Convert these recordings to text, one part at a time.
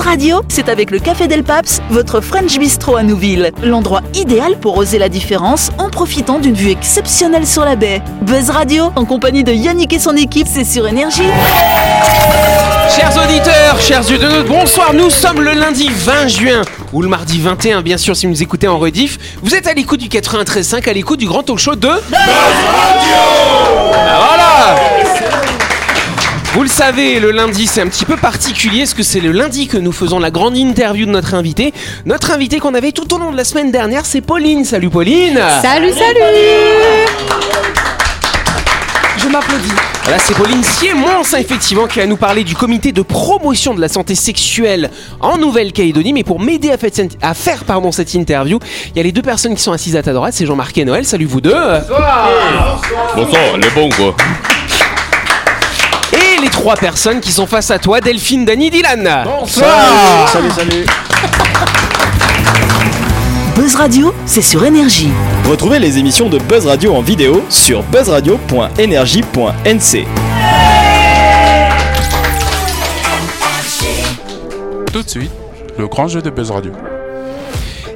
Buzz Radio, c'est avec le Café Del Paps, votre French Bistro à Nouville. L'endroit idéal pour oser la différence en profitant d'une vue exceptionnelle sur la baie. Buzz Radio, en compagnie de Yannick et son équipe, c'est sur Énergie. Chers auditeurs, chers de bonsoir, nous sommes le lundi 20 juin, ou le mardi 21, bien sûr, si vous nous écoutez en rediff. Vous êtes à l'écoute du 93.5, à l'écoute du grand talk show de... Voilà vous le savez, le lundi c'est un petit peu particulier parce que c'est le lundi que nous faisons la grande interview de notre invité. Notre invité qu'on avait tout au long de la semaine dernière, c'est Pauline. Salut Pauline Salut, salut Je m'applaudis. Voilà, c'est Pauline Siemons, effectivement, qui va nous parler du comité de promotion de la santé sexuelle en Nouvelle-Calédonie. Mais pour m'aider à, faire cette- à faire pardon, cette interview, il y a les deux personnes qui sont assises à ta droite, c'est Jean-Marc et Noël. Salut vous deux Bonsoir, les bons quoi. Trois personnes qui sont face à toi, Delphine, Dany, Dylan Salut, salut. Buzz Radio, c'est sur Énergie. Retrouvez les émissions de Buzz Radio en vidéo sur buzzradio.energie.nc. Tout de suite, le grand jeu de Buzz Radio.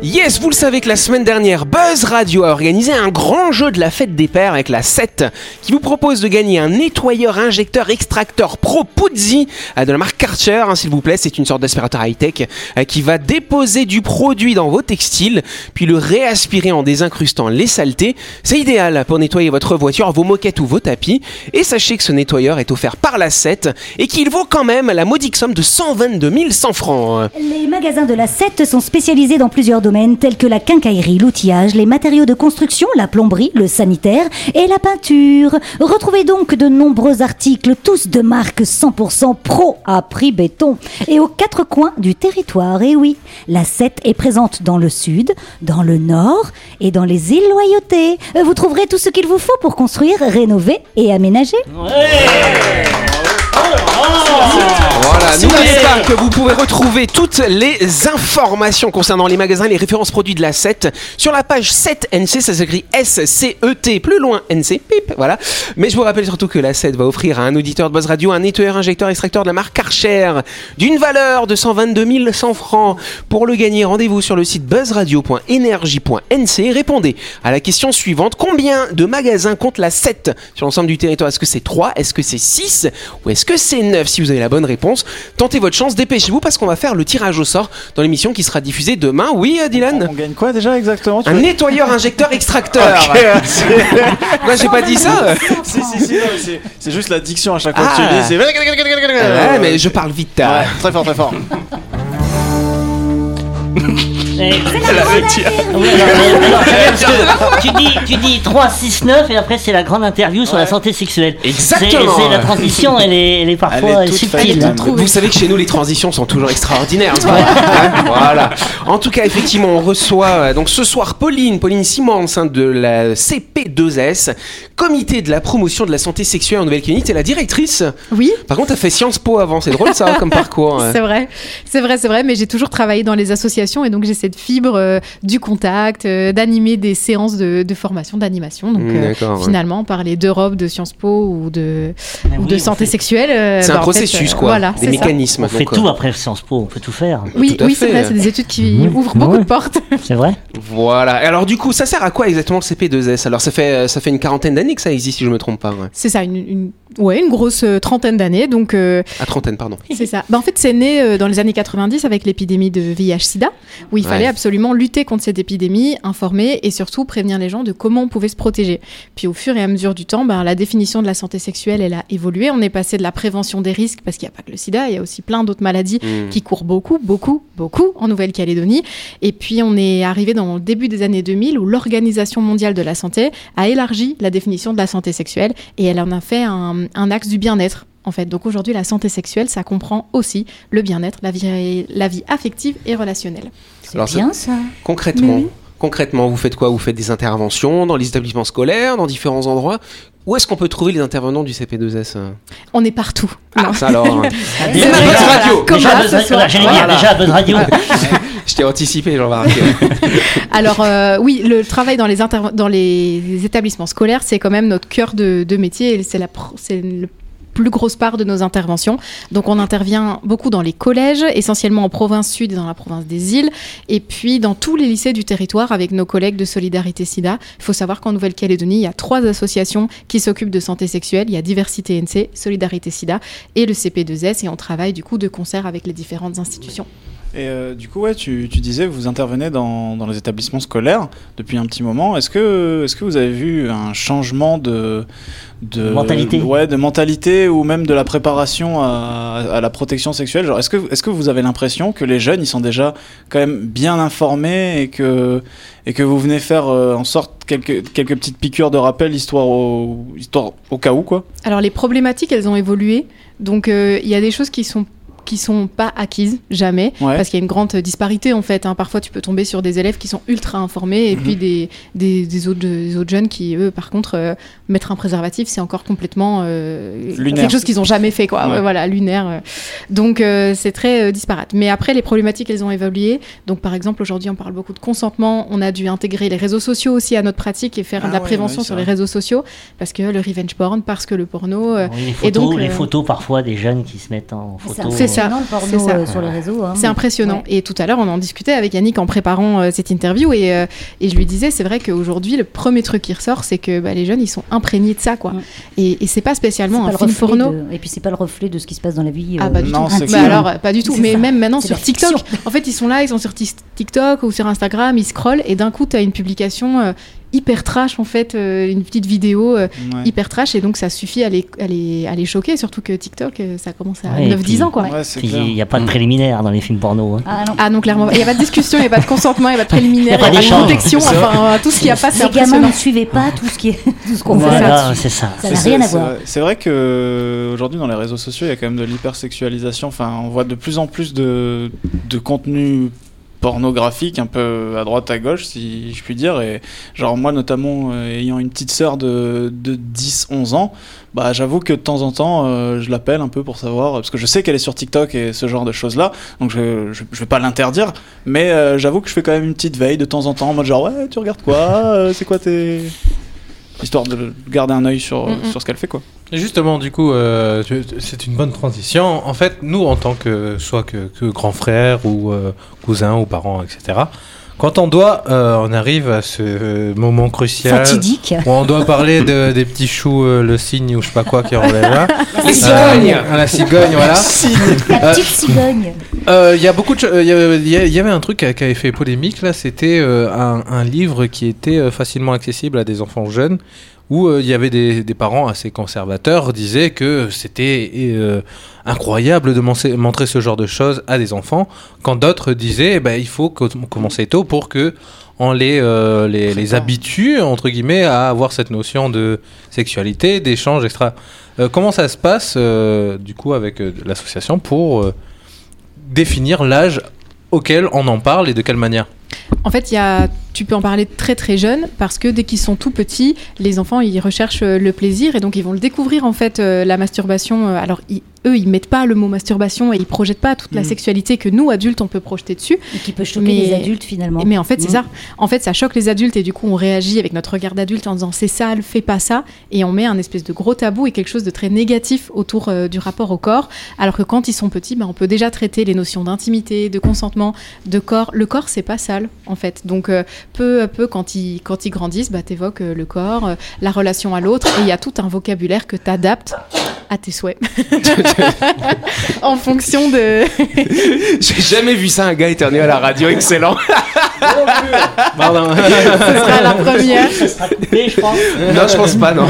Yes, vous le savez que la semaine dernière, Buzz Radio a organisé un grand jeu de la fête des pères avec la 7 qui vous propose de gagner un nettoyeur injecteur extracteur Pro Puzzi euh, de la marque Karcher, hein, s'il vous plaît. C'est une sorte d'aspirateur high-tech euh, qui va déposer du produit dans vos textiles puis le réaspirer en désincrustant les saletés. C'est idéal pour nettoyer votre voiture, vos moquettes ou vos tapis. Et sachez que ce nettoyeur est offert par la 7 et qu'il vaut quand même la modique somme de 122 100 francs. Les magasins de la 7 sont spécialisés dans plusieurs domaines tels que la quincaillerie, l'outillage, les matériaux de construction, la plomberie, le sanitaire et la peinture. Retrouvez donc de nombreux articles, tous de marque 100% pro à prix béton et aux quatre coins du territoire. Et oui, la 7 est présente dans le sud, dans le nord et dans les îles Loyauté. Vous trouverez tout ce qu'il vous faut pour construire, rénover et aménager. Voilà, n'oubliez pas que vous pouvez retrouver toutes les informations concernant les magasins, les références produits de la 7 sur la page 7NC, ça s'écrit S-C-E-T, plus loin NC, pip, voilà. Mais je vous rappelle surtout que la 7 va offrir à un auditeur de Buzz Radio un nettoyeur injecteur extracteur de la marque Karcher d'une valeur de 122 100 francs. Pour le gagner, rendez-vous sur le site buzzradio.energie.nc. Répondez à la question suivante. Combien de magasins compte la 7 sur l'ensemble du territoire? Est-ce que c'est 3 Est-ce que c'est 6 Ou est-ce que c'est 9 Si vous avez la bonne réponse, tentez votre chance, dépêchez-vous parce qu'on va faire le tirage au sort dans l'émission qui sera diffusée demain. Oui, euh, Dylan On gagne quoi déjà exactement tu un veux- nettoyeur injecteur extracteur. Moi, j'ai pas dit ça. Si, si, si, non, mais c'est- juste la diction à chaque fois que tu Ah. le dis. C'est. Ouais, mais je parle vite. Ouais, tard. très fort, très fort. Tu dis, tu dis 3, 6, 9 et après c'est la grande interview sur la santé sexuelle. Exactement. C'est la transition, elle est, elle est parfois Elle est subtile. Vous savez que chez nous les transitions sont toujours extraordinaires. Hein voilà. En tout cas, effectivement, on reçoit euh, donc ce soir Pauline, Pauline Simons hein, de la CP2S, Comité de la promotion de la santé sexuelle en Nouvelle-Calédonie. T'es la directrice. Oui, Par contre, t'as fait Sciences Po avant. C'est drôle ça comme parcours. c'est vrai, c'est vrai, c'est vrai, mais j'ai toujours travaillé dans les associations et donc j'ai cette fibre euh, du contact, euh, d'animer des séances de, de formation, d'animation. Donc Mm, euh, d'accord, ouais. finalement, parler d'Europe, de Sciences Po ou de, Mais ou oui, de on santé fait- sexuelle. euh, C'est bah, un en processus fait, euh, quoi. Voilà, des mécanismes. On fait donc, tout après Sciences Po, on peut tout faire. Oui, Tout oui, c'est vrai, c'est des études qui Mhm. ouvrent beaucoup Ouais. de portes. C'est vrai Voilà. Alors du coup, ça sert à quoi exactement le CP2S Alors ça fait ça fait une quarantaine d'années ça existe, je me trompe pas. C'est ça, une- ouais, une grosse euh, trentaine d'années. Donc, euh, À trentaine, pardon. C'est ça. Bah, en fait, c'est né euh, dans les années 90 avec l'épidémie de VIH-Sida, où il Ouais. fallait absolument lutter contre cette épidémie, informer et surtout prévenir les gens de comment on pouvait se protéger. Puis au fur et à mesure du temps, bah, la définition de la santé sexuelle, elle a évolué. On est passé de la prévention des risques, parce qu'il n'y a pas que le sida, il y a aussi plein d'autres maladies Mm. qui courent beaucoup, beaucoup, beaucoup en Nouvelle-Calédonie. Et puis on est arrivé dans le début des années 2000 où l'Organisation mondiale de la santé a élargi la définition de la santé sexuelle et elle en a fait un, un axe du bien-être. En fait, donc aujourd'hui, la santé sexuelle, ça comprend aussi le bien-être, la vie, la vie affective et relationnelle. C'est bien ça. Concrètement, oui. concrètement, vous faites quoi? Vous faites des interventions dans les établissements scolaires, dans différents endroits? Où est-ce qu'on peut trouver les intervenants du CP2S euh? On est partout. Ah, Non. ça alors. hein. Déjà, Buzz déjà- Radio. Comme déjà, Radio, Buzz Radio. Je t'ai anticipé, Jean-Marc. Alors euh, oui, le travail dans les, établissements scolaires, c'est quand même notre cœur de, de métier. et C'est la plus grosse part de nos interventions. Donc on intervient beaucoup dans les collèges, essentiellement en province sud et dans la province des îles, et puis dans tous les lycées du territoire avec nos collègues de Solidarité SIDA. Il faut savoir qu'en Nouvelle-Calédonie, il y a trois associations qui s'occupent de santé sexuelle. Il y a Diversité NC, Solidarité SIDA et le CP2S, et on travaille du coup de concert avec les différentes institutions. Et euh, du coup, ouais, tu, tu disais, vous intervenez dans, dans les établissements scolaires depuis un petit moment. Est-ce que, est-ce que vous avez vu un changement de, de Mentalité. ouais, de mentalité ou même de la préparation à, à la protection sexuelle? Genre, est-ce que, est-ce que vous avez l'impression que les jeunes, ils sont déjà quand même bien informés et que, et que vous venez faire euh, en sorte quelques, quelques petites piqûres de rappel histoire au, histoire au cas où, quoi? Alors les problématiques, elles ont évolué. Donc euh, il y a des choses qui sont qui sont pas acquises jamais Ouais. parce qu'il y a une grande disparité en fait hein. parfois tu peux tomber sur des élèves qui sont ultra informés et Mhm. puis des, des, des autres des autres jeunes qui eux par contre euh, mettre un préservatif c'est encore complètement euh, Lunaire. quelque chose qu'ils ont jamais fait quoi Ouais. Voilà lunaire euh. donc euh, c'est très euh, disparate mais après les problématiques elles ont évolué donc par exemple aujourd'hui on parle beaucoup de consentement on a dû intégrer les réseaux sociaux aussi à notre pratique et faire Ah de la ouais, prévention ouais, sur les réseaux sociaux parce que le revenge porn parce que le porno euh, Oui, les et photos, donc, les euh, photos parfois des jeunes qui se mettent en photo. Ça. C'est ça. Non, le porno C'est ça. euh, sur les réseaux. hein, C'est mais- impressionnant. Ouais. Et tout à l'heure, on en discutait avec Yannick en préparant euh, cette interview et, euh, et je lui disais, c'est vrai qu'aujourd'hui, le premier truc qui ressort, c'est que bah, les jeunes, ils sont imprégnés de ça, quoi. Et, et c'est pas C'est spécialement pas un film porno. de- Et puis c'est pas le reflet de ce qui se passe dans la vie. Ah euh, pas du Non, tout. c'est Bah alors pas du tout. C'est Mais ça. même maintenant C'est sur TikTok, en fait ils sont là, ils sont sur TikTok ou sur Instagram, ils scrollent et d'un coup tu as une publication hyper trash en fait, euh, une petite vidéo euh, Ouais. hyper trash et donc ça suffit à les, à les, à les choquer, surtout que TikTok euh, ça commence à Ouais, et 9-10 puis- ans quoi. Ouais. Il n'y a pas de préliminaire dans les films porno. hein. Ah non. Ah non, clairement, il n'y a pas de discussion, il n'y a pas de consentement, il n'y a pas de préliminaire, Il y a pas il n'y a pas de protection, enfin, tout ce qu'il n'y a pas, c'est Les gamins ne suivaient pas tout ce qui est tout ce qu'on fait. Voilà, ça. Ça n'a rien à voir. vrai- C'est vrai que aujourd'hui dans les réseaux sociaux, il y a quand même de l'hypersexualisation. Enfin, on voit de plus en plus de, de contenu pornographique un peu à droite à gauche si je puis dire. Et genre moi notamment euh, ayant une petite sœur de, de 10 11 ans bah j'avoue que de temps en temps euh, je l'appelle un peu pour savoir parce que je sais qu'elle est sur TikTok et ce genre de choses là donc je, je, vais pas l'interdire mais euh, j'avoue que je fais quand même une petite veille de temps en temps en mode genre ouais tu regardes quoi? C'est quoi tes histoire de garder un œil sur, Mm, mm. sur ce qu'elle fait quoi Et Justement, du coup, euh, c'est une bonne transition. En fait, nous, en tant que soit que, que grand frère ou euh, cousin ou parent, etc., quand on doit, euh, on arrive à ce euh, moment crucial Fatidique. où on doit parler de, des petits choux, euh, le cygne ou je sais pas quoi qui relève là. Les cigognes Euh, la cigogne, voilà. La petite cigogne. Il y a beaucoup de cho- euh, Il y avait un truc qui avait fait polémique là, c'était euh, un, un livre qui était facilement accessible à des enfants jeunes où euh, il y avait des, des parents assez conservateurs disaient que c'était euh, incroyable de montrer ce genre de choses à des enfants, quand d'autres disaient ben, il faut co- commencer tôt pour que on les, euh, les, les habitue entre guillemets à avoir cette notion de sexualité, d'échange. Euh, comment ça se passe euh, du coup avec l'association pour définir l'âge auquel on en parle et de quelle manière? En fait, il y a, tu peux en parler très très jeune parce que dès qu'ils sont tout petits, les enfants ils recherchent euh, le plaisir et donc ils vont le découvrir en fait euh, la masturbation. euh, Alors ils- eux ils mettent pas le mot masturbation et ils projettent pas toute la Mhm. sexualité que nous adultes on peut projeter dessus. Et qui peut choquer Mais- les adultes finalement. Mais en fait c'est Mhm. ça. En fait ça choque les adultes et du coup on réagit avec notre regard d'adulte en disant c'est sale, fais pas ça et on met un espèce de gros tabou et quelque chose de très négatif autour euh, du rapport au corps. Alors que quand ils sont petits, bah, on peut déjà traiter les notions d'intimité, de consentement, de corps. Le corps, c'est pas sale, en fait. Donc, euh, peu à peu, quand ils, quand ils grandissent, bah, tu évoques le corps, euh, la relation à l'autre, et il y a tout un vocabulaire que tu adaptes à tes souhaits. en fonction de. J'ai jamais vu ça, un gars éternuer à la radio, excellent. Pardon. Ce sera la première. Sera coupé, je crois. non, je pense pas, non.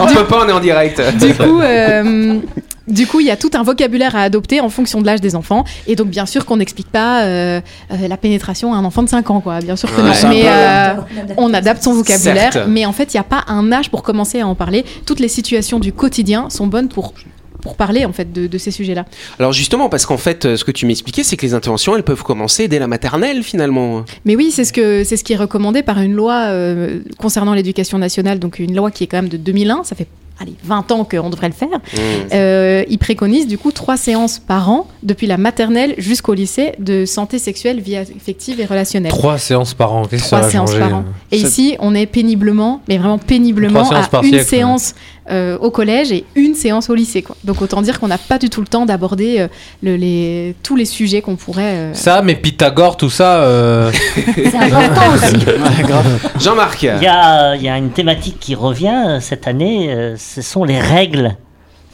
On peut pas, on est en direct. Du coup. euh, Du coup, il y a tout un vocabulaire à adopter en fonction de l'âge des enfants. Et donc, bien sûr qu'on n'explique pas euh, euh, la pénétration à un enfant de 5 ans, quoi. Bien sûr que Ouais. non. Mais peu- euh, on adapte son vocabulaire. Certes. Mais en fait, il n'y a pas un âge pour commencer à en parler. Toutes les situations du quotidien sont bonnes pour, pour parler, en fait, de, de ces sujets-là. Alors justement, parce qu'en fait, ce que tu m'expliquais, c'est que les interventions, elles peuvent commencer dès la maternelle, finalement. Mais oui, c'est ce, que, c'est ce qui est recommandé par une loi euh, concernant l'éducation nationale, donc une loi qui est quand même de 2001. Ça fait allez, 20 ans qu'on devrait le faire. Mmh. Euh, il préconise du coup trois séances par an, depuis la maternelle jusqu'au lycée, de santé sexuelle, vie affective et relationnelle. Trois séances par an, qu'est-ce que ça Trois séances par an. Et Ça- ici, on est péniblement, mais vraiment péniblement, à une siècle, séance euh, au collège et une séance au lycée. Quoi. Donc autant dire qu'on n'a pas du tout le temps d'aborder euh, le- les, tous les sujets qu'on pourrait. euh, Ça, mais Pythagore, tout ça. euh, C'est important aussi. Jean-Marc. Il y a, il y a une thématique qui revient cette année, euh, ce sont les règles.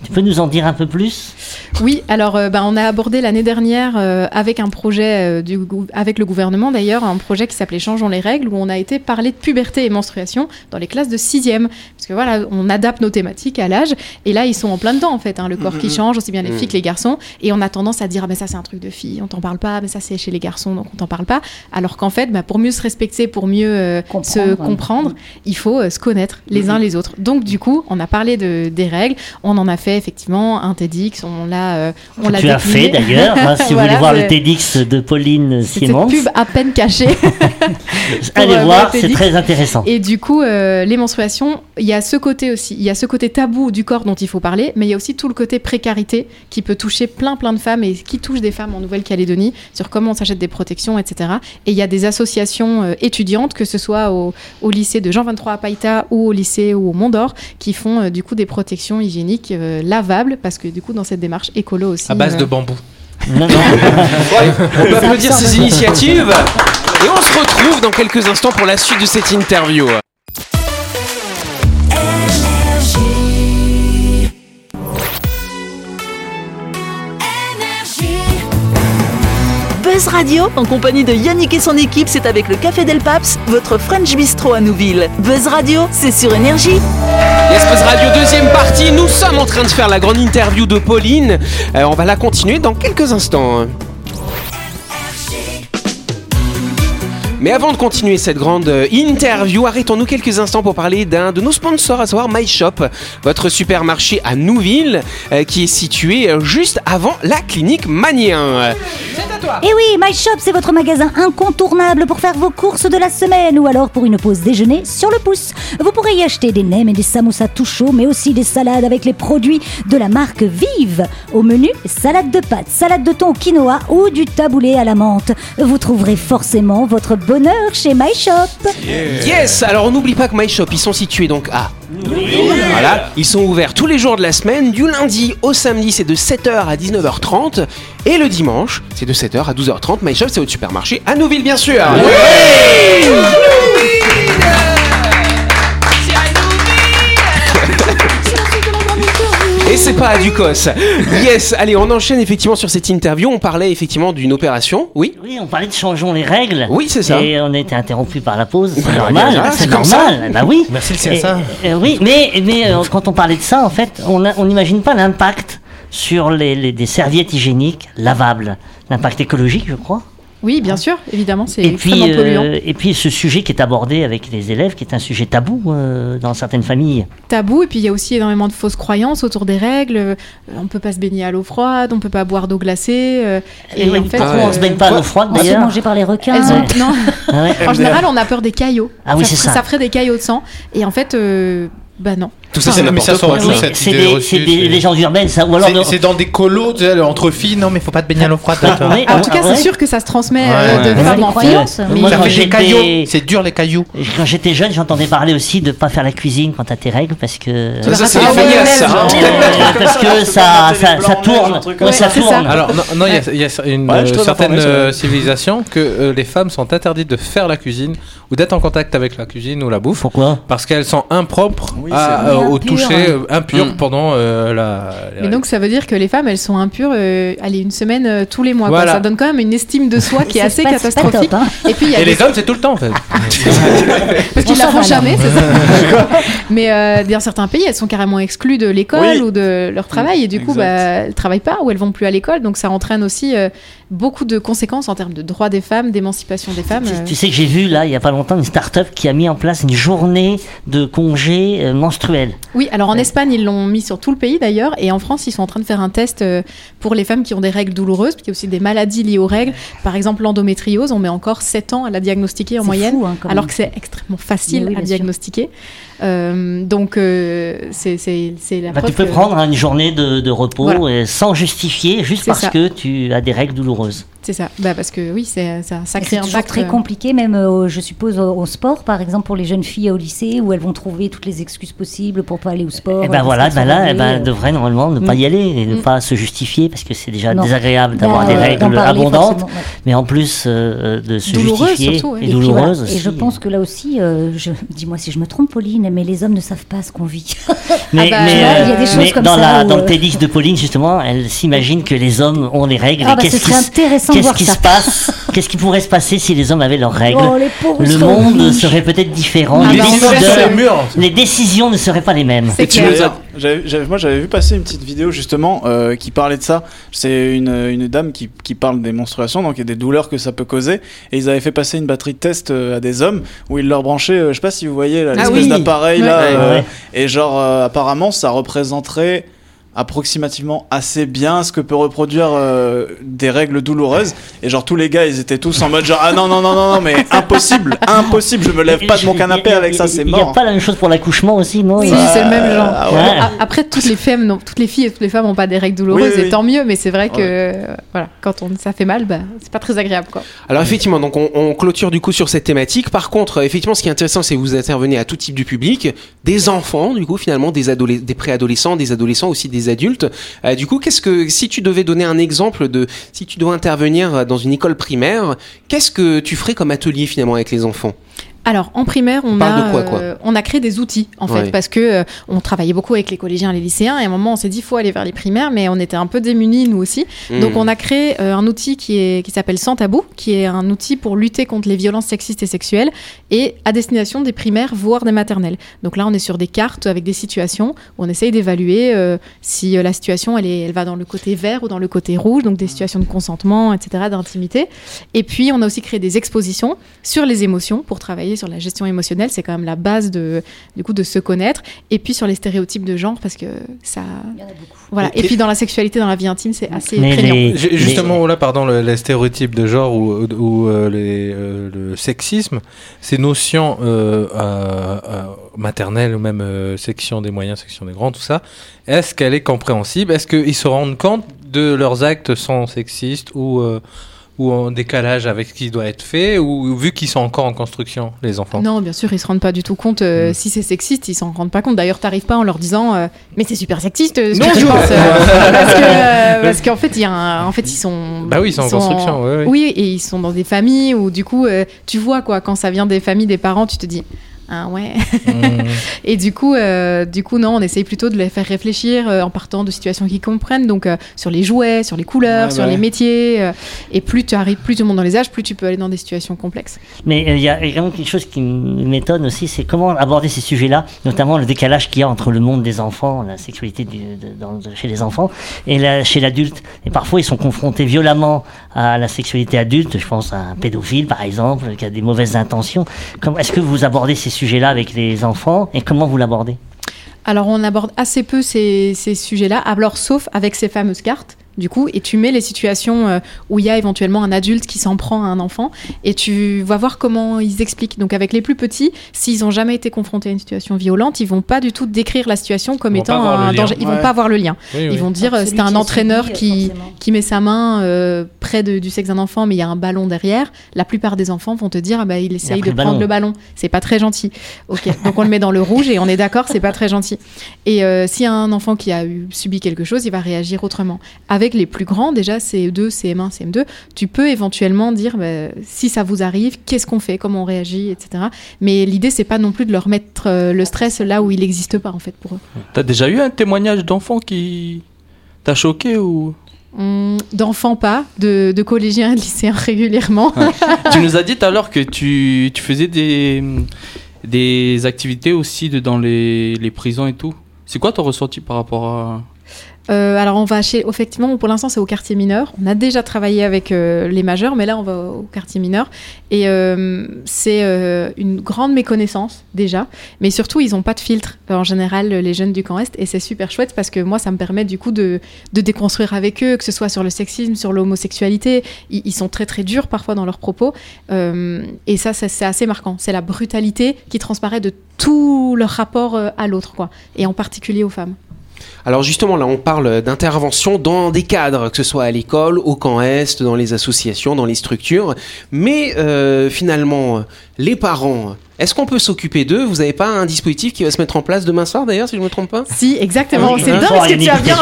Tu peux nous en dire un peu plus? Oui, alors euh, ben, on a abordé l'année dernière euh, avec un projet euh, du avec le gouvernement d'ailleurs, un projet qui s'appelait Changeons les règles, où on a été parler de puberté et menstruation dans les classes de 6e. Parce que voilà, on adapte nos thématiques à l'âge, et là ils sont en plein dedans en fait, hein, le corps qui change, aussi bien les filles que les garçons, et on a tendance à dire, ah, mais ça c'est un truc de fille, on t'en parle pas, mais ça c'est chez les garçons, donc on t'en parle pas. Alors qu'en fait, bah, pour mieux se respecter, pour mieux euh, Comprendre, se comprendre, il faut euh, se connaître les uns les autres. Donc du coup, on a parlé de, des règles, on en a fait effectivement un TEDx, on l'a euh, on l'a Tu as fait d'ailleurs, hein, si vous voulez voir le TEDx de Pauline Siemens, pub à peine cachée. allez euh, voir, c'est très intéressant. Et du coup, euh, les menstruations, il y a ce côté aussi, il y a ce côté tabou du corps dont il faut parler, mais il y a aussi tout le côté précarité qui peut toucher plein plein de femmes et qui touche des femmes en Nouvelle-Calédonie sur comment on s'achète des protections, etc. Et il y a des associations euh, étudiantes, que ce soit au, au lycée de Jean 23 à Païta ou au lycée ou au Mont d'Or, qui font euh, du coup des protections hygiéniques euh, lavables, parce que du coup dans cette démarche écolo aussi. à base euh, de bambou. Non, On peut applaudir ces initiatives. Et on se retrouve dans quelques instants pour la suite de cette interview. Buzz Radio, en compagnie de Yannick et son équipe, c'est avec le Café Del Paps, votre French Bistro à Nouville. Buzz Radio, c'est sur Énergie. Yes Buzz Radio, deuxième partie. Nous sommes en train de faire la grande interview de Pauline. Euh, on va la continuer dans quelques instants. Mais avant de continuer cette grande euh, interview, arrêtons-nous quelques instants pour parler d'un de nos sponsors, à savoir MyShop, votre supermarché à Nouville, euh, qui est situé euh, juste avant la clinique Manien. Et oui, My Shop, c'est votre magasin incontournable pour faire vos courses de la semaine ou alors pour une pause déjeuner sur le pouce. Vous pourrez y acheter des nems et des samoussas tout chauds, mais aussi des salades avec les produits de la marque Vive. Au menu, salade de pâtes, salade de thon au quinoa ou du taboulé à la menthe. Vous trouverez forcément votre bonheur chez My Shop. Yes, alors on n'oublie pas que MyShop, ils sont situés donc à Voilà, ils sont ouverts tous les jours de la semaine, du lundi au samedi, c'est de 7h à 19h30, et le dimanche, c'est de 7h à 12h30. MyShop, c'est au supermarché à Nouville, bien sûr. Et c'est pas à Ducos. Yes, allez, on enchaîne effectivement sur cette interview. On parlait effectivement d'une opération. Oui Oui, on parlait de changeons les règles. Oui, c'est ça. Et on a été interrompu par la pause. C'est Bah, normal. c'est normal. Bah oui. Merci le Et- CSA. euh, oui, mais, mais euh, quand on parlait de ça, en fait, on n'imagine pas l'impact sur les, les- des serviettes hygiéniques lavables. L'impact écologique, je crois. Oui, bien sûr, évidemment, c'est Et puis, extrêmement polluant. euh, et puis ce sujet qui est abordé avec les élèves, qui est un sujet tabou euh, dans certaines familles. tabou et puis il y a aussi énormément de fausses croyances autour des règles. Euh, On peut pas se baigner à l'eau froide, on peut pas boire d'eau glacée. euh, Et, pourquoi euh, on se baigne pas à l'eau froide On se fait d'ailleurs manger par les requins. ont- non. Ah ouais. en général, on a peur des caillots. Ah oui, c'est ferait- ça. ferait des caillots de sang. Et en fait, euh, bah non. Tout ça, Ah, c'est n'importe quoi. d'où, Oui, cette c'est idée des, reçue, c'est des c'est- légendes urbaines, ça. Ou alors, C'est- de- C'est dans des colos, tu sais, entre filles, non mais faut pas te baigner à l'eau froide. En ah, tout cas, ouais. c'est sûr que ça se transmet Ouais, euh, de femme en fille. Ça fait des cailloux, c'est dur les cailloux. Quand j'étais jeune, j'entendais parler aussi de pas faire la cuisine quand t'as tes règles parce que Ça, c'est Ah hein. Euh, parce que ça, ça, ça tourne, ça tourne. Alors non, il y a, une euh, certaine euh, civilisation que euh, les femmes sont interdites de faire la cuisine ou d'être en contact avec la cuisine ou la bouffe Pourquoi? Parce qu'elles sont impropres à, euh. Au toucher, euh, impures Mm. pendant euh, la. Mais donc ça veut dire que les femmes, elles sont impures, euh, allez, une semaine euh, tous les mois. quoi. Ça donne quand même une estime de soi qui est assez catastrophique. top, hein. Et puis il y a Et des- les hommes, c'est tout le temps en fait. parce qu'ils la font jamais, c'est ça. Mais euh, dans certains pays, elles sont carrément exclues de l'école Oui. ou de leur travail et du coup, bah, elles travaillent pas ou elles vont plus à l'école. Donc ça entraîne aussi euh, beaucoup de conséquences en termes de droits des femmes, d'émancipation des femmes. Tu-. Tu sais que j'ai vu là, il y a pas longtemps, une start-up qui a mis en place une journée de congé euh, Oui, alors en Espagne, ils l'ont mis sur tout le pays d'ailleurs, et en France, ils sont en train de faire un test euh, pour les femmes qui ont des règles douloureuses, parce qu'il y a aussi des maladies liées aux règles. Par exemple, l'endométriose, on met encore 7 ans à la diagnostiquer en moyenne, fou, hein, alors que c'est extrêmement facile oui, à diagnostiquer. Euh, donc, euh, c'est la Bah, tu peux que- prendre une journée de, de repos Voilà. sans justifier, juste parce ça. que tu as des règles douloureuses. C'est ça. Bah, parce que oui, c'est ça, ça crée C'est un toujours bac. très euh, compliqué, même euh, je suppose au, au sport, par exemple pour les jeunes filles au lycée, où elles vont trouver toutes les excuses possibles pour pas aller au sport. Et ben voilà, ben là, eh réglées, ben, euh. elle devrait normalement ne pas Mm. y aller et ne Mm. pas se justifier parce que c'est déjà Non. désagréable d'avoir des règles parler abondantes, ouais. mais en plus euh, de se justifier surtout, ouais. et, Et voilà. aussi. Et je pense que là aussi, euh, je... dis-moi si je me trompe, Pauline, mais les hommes ne savent pas ce qu'on vit. Mais, Ah bah, mais, tu vois, euh, il y a des choses mais comme dans, ça la, où, dans le TEDx de Pauline, justement, elle s'imagine que les hommes ont les règles. Ah et bah, ce qu'est-ce intéressant qu'est-ce qui se passe? Qu'est-ce qui pourrait se passer si les hommes avaient leurs règles? Oh, les pauvres Le monde serait peut-être différent. Ah les, décideurs- décisions ne seraient pas les mêmes. Veux dire, j'avais- j'avais- moi j'avais vu passer une petite vidéo justement euh, qui parlait de ça. C'est une, une dame qui, qui parle des menstruations, donc et des douleurs que ça peut causer. Et ils avaient fait passer une batterie de test euh, à des hommes où ils leur branchaient, euh, je sais pas si vous voyez Ah l'espèce oui. d'appareil là. Ouais, euh, ouais. Et genre euh, apparemment ça représenterait approximativement assez bien ce que peut reproduire euh, des règles douloureuses et genre tous les gars ils étaient tous en mode genre ah non non non non non mais impossible impossible je me lève pas de mon canapé avec ça c'est Il n'y a mort pas la même chose pour l'accouchement aussi, non Oui, c'est le même genre. Ah ouais. Après, toutes les femmes, non, toutes les filles et toutes les femmes n'ont pas des règles douloureuses, Oui, oui, et tant mieux. Mais c'est vrai que, voilà, quand on, ça fait mal, bah, c'est pas très agréable, quoi. Alors effectivement, donc on, on clôture du coup sur cette thématique. Par contre, effectivement, ce qui est intéressant, c'est que vous intervenez à tout type du public, des enfants, du coup, finalement, des adolescents, des préadolescents, des adolescents aussi des adultes. Euh, du coup, qu'est-ce que, si tu devais donner un exemple de, si tu dois intervenir dans une école primaire, qu'est-ce que tu ferais comme atelier finalement avec les enfants? Alors, en primaire, on, On parle a, de quoi, quoi euh, on a créé des outils, en fait, parce que euh, on travaillait beaucoup avec les collégiens les lycéens, et à un moment, on s'est dit, faut aller vers les primaires, mais on était un peu démunis, nous aussi. Donc, Hmm. on a créé euh, un outil qui, est, qui s'appelle Sans Tabou, qui est un outil pour lutter contre les violences sexistes et sexuelles, et à destination des primaires, voire des maternelles. Donc là, on est sur des cartes avec des situations où on essaye d'évaluer si la situation, elle, est, elle va dans le côté vert ou dans le côté rouge, donc des situations de consentement, etc., d'intimité. Et puis, on a aussi créé des expositions sur les émotions pour travailler sur la gestion émotionnelle. C'est quand même la base de, du coup, de se connaître. Et puis sur les stéréotypes de genre, parce que ça. Il y en a beaucoup. Voilà. Et, Et- puis dans la sexualité, dans la vie intime, c'est assez Mais prégnant. les- Ju- les- Justement, là, pardon, le- les stéréotypes de genre ou, ou, euh, les, euh, le sexisme, ces notions euh, euh, euh, maternelles ou même euh, section des moyens, section des grands, tout ça, est-ce qu'elle est compréhensible? Est-ce qu'ils se rendent compte de leurs actes sont sexistes ou, euh, ou en décalage avec ce qui doit être fait ou vu qu'ils sont encore en construction, les enfants? Non, bien sûr, ils se rendent pas du tout compte. euh, Mm. Si c'est sexiste, ils s'en rendent pas compte. D'ailleurs, t'arrives pas en leur disant, euh, mais c'est super sexiste. euh, ce Non, que tu je- penses, euh, parce que, parce qu'en fait, il y a un- en fait, ils sont. Bah oui, ils sont en construction, ouais, ouais. Oui, et ils sont dans des familles où du coup, tu vois quoi, quand ça vient des familles, des parents, tu te dis. Ah ouais. Mmh. Et du coup, euh, du coup, non, on essaye plutôt de les faire réfléchir euh, en partant de situations qu'ils comprennent, donc euh, sur les jouets, sur les couleurs, Ouais, sur les métiers. et plus tu arrives, plus tu montes dans les âges, plus tu peux aller dans des situations complexes. Mais il y a vraiment quelque chose qui m'étonne aussi, c'est comment aborder ces sujets-là, notamment le décalage qu'il y a entre le monde des enfants, la sexualité du- de- dans- de- chez les enfants, et la- chez l'adulte. Et parfois, ils sont confrontés violemment à la sexualité adulte. Je pense à un pédophile, par exemple, qui a des mauvaises intentions. Comment- Est-ce que vous abordez ces sujets-là avec les enfants et comment vous l'abordez? Alors, on aborde assez peu ces, ces sujets-là, alors sauf avec ces fameuses cartes. Du coup, et tu mets les situations euh, où il y a éventuellement un adulte qui s'en prend à un enfant, et tu vas voir comment ils expliquent. Donc, avec les plus petits, s'ils n'ont jamais été confrontés à une situation violente, ils vont pas du tout décrire la situation comme vont étant un danger. Ils vont Ouais. pas voir le lien. Oui, Ils vont dire euh, c'était un entraîneur subi, qui, qui met sa main euh, près de- du sexe d'un enfant, mais il y a un ballon derrière. La plupart des enfants vont te dire ah bah, il essaye de le prendre ballon. le ballon. C'est pas très gentil. Ok, donc on le met dans le rouge et on est d'accord, c'est pas très gentil. Et euh, s'il y a un enfant qui a eu, subi quelque chose, il va réagir autrement. Avec les plus grands, déjà CE2, CM1, CM2, tu peux éventuellement dire bah, si ça vous arrive, qu'est-ce qu'on fait, comment on réagit, etc. Mais l'idée c'est pas non plus de leur mettre euh, le stress là où il n'existe pas en fait pour eux. T'as déjà eu un témoignage d'enfant qui t'a choqué ou? Hum, D'enfants pas, de, de collégiens et de lycéens régulièrement. Tu nous as dit tout à l'heure que tu, tu faisais des, des activités aussi de- dans les, les prisons et tout. C'est quoi ton ressenti par rapport à... Euh, alors on va chez, effectivement, pour l'instant c'est au quartier mineur. On a déjà travaillé avec euh, les majeurs, mais là on va au quartier mineur. Et euh, c'est une grande méconnaissance déjà, mais surtout ils n'ont pas de filtre en général les jeunes du camp Est, et c'est super chouette parce que moi ça me permet du coup de, de déconstruire avec eux, que ce soit sur le sexisme, sur l'homosexualité. Ils, sont très très durs parfois dans leurs propos, et ça, ça, c'est assez marquant. C'est la brutalité qui transparaît de tout leur rapport à l'autre, quoi, et en particulier aux femmes. Alors justement, là, on parle d'intervention dans des cadres, que ce soit à l'école, au camp Est, dans les associations, dans les structures. Mais euh, finalement, les parents, est-ce qu'on peut s'occuper d'eux? Vous n'avez pas un dispositif qui va se mettre en place demain soir, d'ailleurs, si je ne me trompe pas? Si, exactement. Oui, c'est dingue parce que tu a as bien.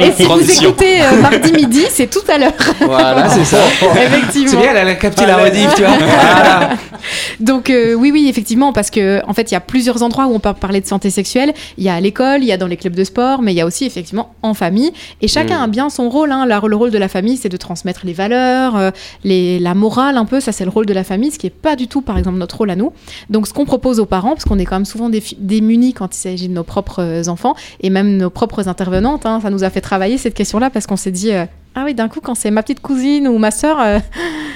Et si vous écoutez euh, mardi midi, c'est tout à l'heure. Voilà, c'est ça. Effectivement. C'est bien, elle a capté la rediff, tu vois. Voilà. Donc euh, oui, oui, effectivement, parce que en fait, il y a plusieurs endroits où on peut parler de santé sexuelle. Il y a à l'école, il y a dans les clubs de sport, mais il y a aussi effectivement en famille. Et chacun Mm. a bien son rôle. Hein. Le rôle de la famille, c'est de transmettre les valeurs, euh, les, la morale un peu. Ça, c'est le rôle de la famille, ce qui est pas du tout, par exemple, notre rôle à nous. Donc, ce qu'on propose aux parents, parce qu'on est quand même souvent démunis quand il s'agit de nos propres euh, enfants et même nos propres intervenantes, hein, ça nous a fait travailler cette question-là parce qu'on s'est dit. Euh, ah oui, d'un coup, quand c'est ma petite cousine ou ma sœur, euh,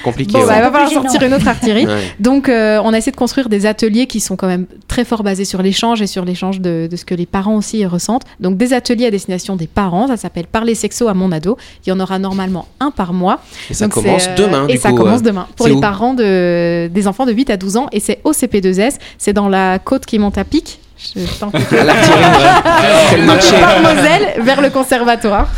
Compliqué. bon, bah, ouais. va falloir sortir une autre artillerie. Ouais. Donc, euh, on a essayé de construire des ateliers qui sont quand même très fort basés sur l'échange et sur l'échange de, de ce que les parents aussi ressentent. Donc, des ateliers à destination des parents, ça s'appelle Parler sexo à mon ado. Il y en aura normalement un par mois. Et ça Donc, commence c'est, euh, demain, Et du ça coup. commence euh, demain. Pour les parents de, des enfants de 8 à 12 ans. Et c'est au CP2S. C'est dans la côte qui monte à pic. Je tente À marché. Moselle vers le conservatoire.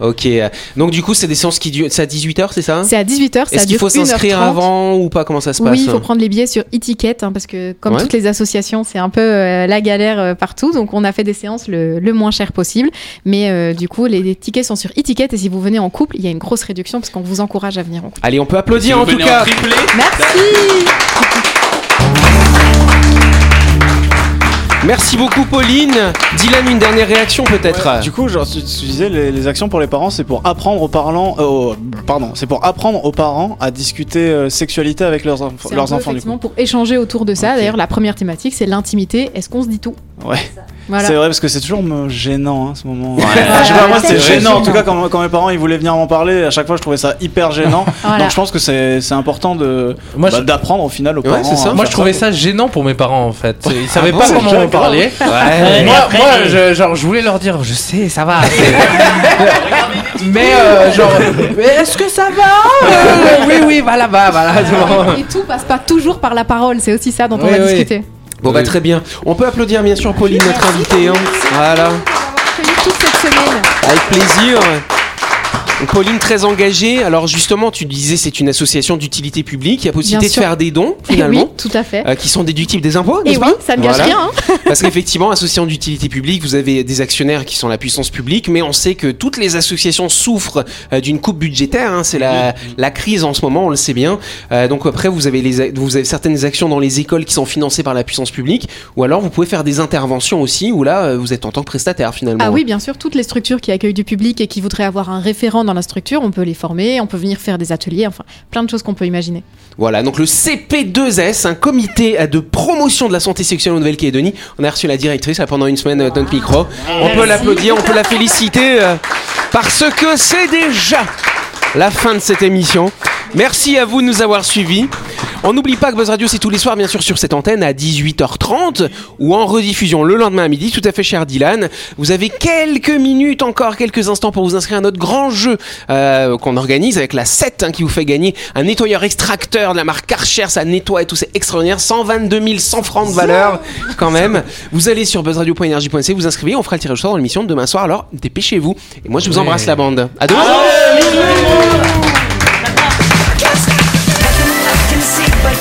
Ok. Donc, du coup, c'est des séances qui durent. C'est à 18h, c'est ça? C'est à 18h. Est-ce qu'il faut s'inscrire avant ou pas? Comment ça se passe Oui, il faut prendre les billets sur e-ticket hein, parce que comme Ouais. toutes les associations, c'est un peu euh, la galère euh, partout. Donc on a fait des séances le, le moins cher possible. Mais euh, du coup, les, les tickets sont sur e-ticket et si vous venez en couple, il y a une grosse réduction parce qu'on vous encourage à venir en couple. Allez, on peut applaudir Si en tout cas. triplé, Merci. Merci beaucoup, Pauline. Dylan, une dernière réaction peut-être Du coup, genre, tu, tu disais, les, les actions pour les parents, c'est pour apprendre aux parents, euh, pardon, c'est pour apprendre aux parents à discuter euh, sexualité avec leurs, enf- C'est un leurs peu, enfants du effectivement coup. pour échanger autour de ça. D'ailleurs, la première thématique, c'est l'intimité. Est-ce qu'on se dit tout? Ouais. Voilà. C'est vrai parce que c'est toujours me gênant hein, ce moment. Ouais. Je sais pas, moi C'est c'était gênant. En tout cas, quand, quand mes parents ils voulaient venir m'en parler, à chaque fois je trouvais ça hyper gênant. Voilà. Donc je pense que c'est important de Moi, bah, je- d'apprendre au final aux Ouais, parents. ça. à Moi, je trouvais ça gênant pour mes parents en fait. Ils savaient bon pas comment me parler. Ouais, moi, après, je, genre, je voulais leur dire, je sais, ça va. mais euh, genre, est-ce que ça va Euh, Oui, oui, va là-bas, va là. Et tout passe pas toujours par la parole. C'est aussi ça dont on va discuter. Bon, bah très bien. On peut applaudir bien sûr Pauline, notre invitée. hein. Voilà. Accueilli toute cette semaine. Avec plaisir. Pauline, très engagée. Alors justement, tu disais c'est une association d'utilité publique. Il y a possibilité de faire des dons Eh finalement. oui, tout à fait. euh, qui sont déductibles des impôts, Et n'est-ce oui, pas ça ne gâche Voilà. rien. hein. Parce qu'effectivement, association d'utilité publique, vous avez des actionnaires qui sont la puissance publique, mais on sait que toutes les associations souffrent euh, d'une coupe budgétaire. hein. c'est la, la crise en ce moment, on le sait bien. Euh, donc après, vous avez, les, vous avez certaines actions dans les écoles qui sont financées par la puissance publique, ou alors vous pouvez faire des interventions aussi, où là, vous êtes en tant que prestataire finalement. Ah oui, bien sûr, toutes les structures qui accueillent du public et qui voudraient avoir un référent dans la structure, on peut les former, on peut venir faire des ateliers, enfin plein de choses qu'on peut imaginer. Voilà, donc le CP2S, un comité de promotion de la santé sexuelle en Nouvelle-Calédonie. On a reçu la directrice là, pendant une semaine euh, notre micro. On peut l'applaudir, on peut la féliciter euh, parce que c'est déjà la fin de cette émission. Merci à vous de nous avoir suivis. On n'oublie pas que Buzz Radio, c'est tous les soirs, bien sûr, sur cette antenne à 18h30 ou en rediffusion le lendemain à midi, tout à fait cher Dylan. Vous avez quelques minutes encore, quelques instants pour vous inscrire à notre grand jeu euh, qu'on organise avec la 7 hein, qui vous fait gagner un nettoyeur extracteur de la marque Karcher, ça nettoie et tout, c'est extraordinaire. 122 100 francs de valeur quand même. Vous allez sur buzzradio.energie.nc, vous inscrivez, on fera le tirage au sort dans l'émission de demain soir, alors dépêchez-vous. Et moi je vous Ouais. embrasse la bande. À demain